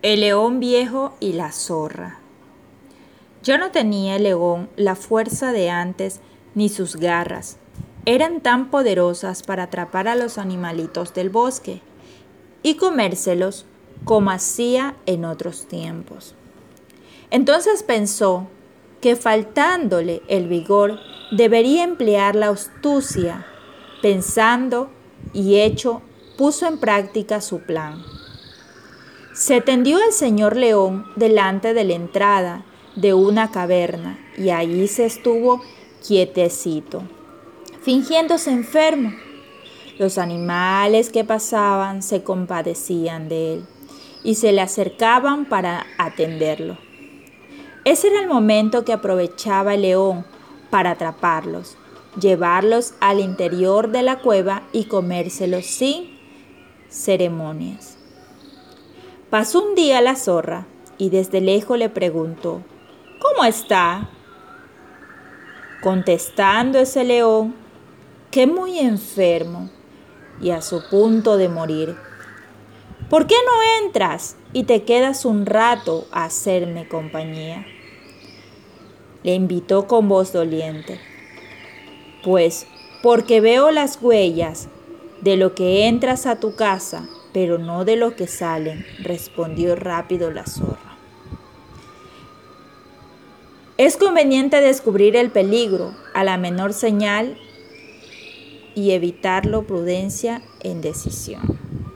El león viejo y la zorra. Ya no tenía el león la fuerza de antes ni sus garras. Eran tan poderosas para atrapar a los animalitos del bosque y comérselos como hacía en otros tiempos. Entonces pensó que faltándole el vigor debería emplear la astucia. Pensando y hecho, puso en práctica su plan. Se tendió el señor león delante de la entrada de una caverna y allí se estuvo quietecito, fingiéndose enfermo. Los animales que pasaban se compadecían de él y se le acercaban para atenderlo. Ese era el momento que aprovechaba el león para atraparlos, llevarlos al interior de la cueva y comérselos sin ceremonias. Pasó un día la zorra y desde lejos le preguntó, ¿Cómo está? Contestando ese león, que muy enfermo y a su punto de morir. ¿Por qué no entras y te quedas un rato a hacerme compañía? Le invitó con voz doliente. Pues porque veo las huellas de lo que entras a tu casa pero no de lo que salen, respondió rápido la zorra. Es conveniente descubrir el peligro a la menor señal y evitarlo prudencia en decisión.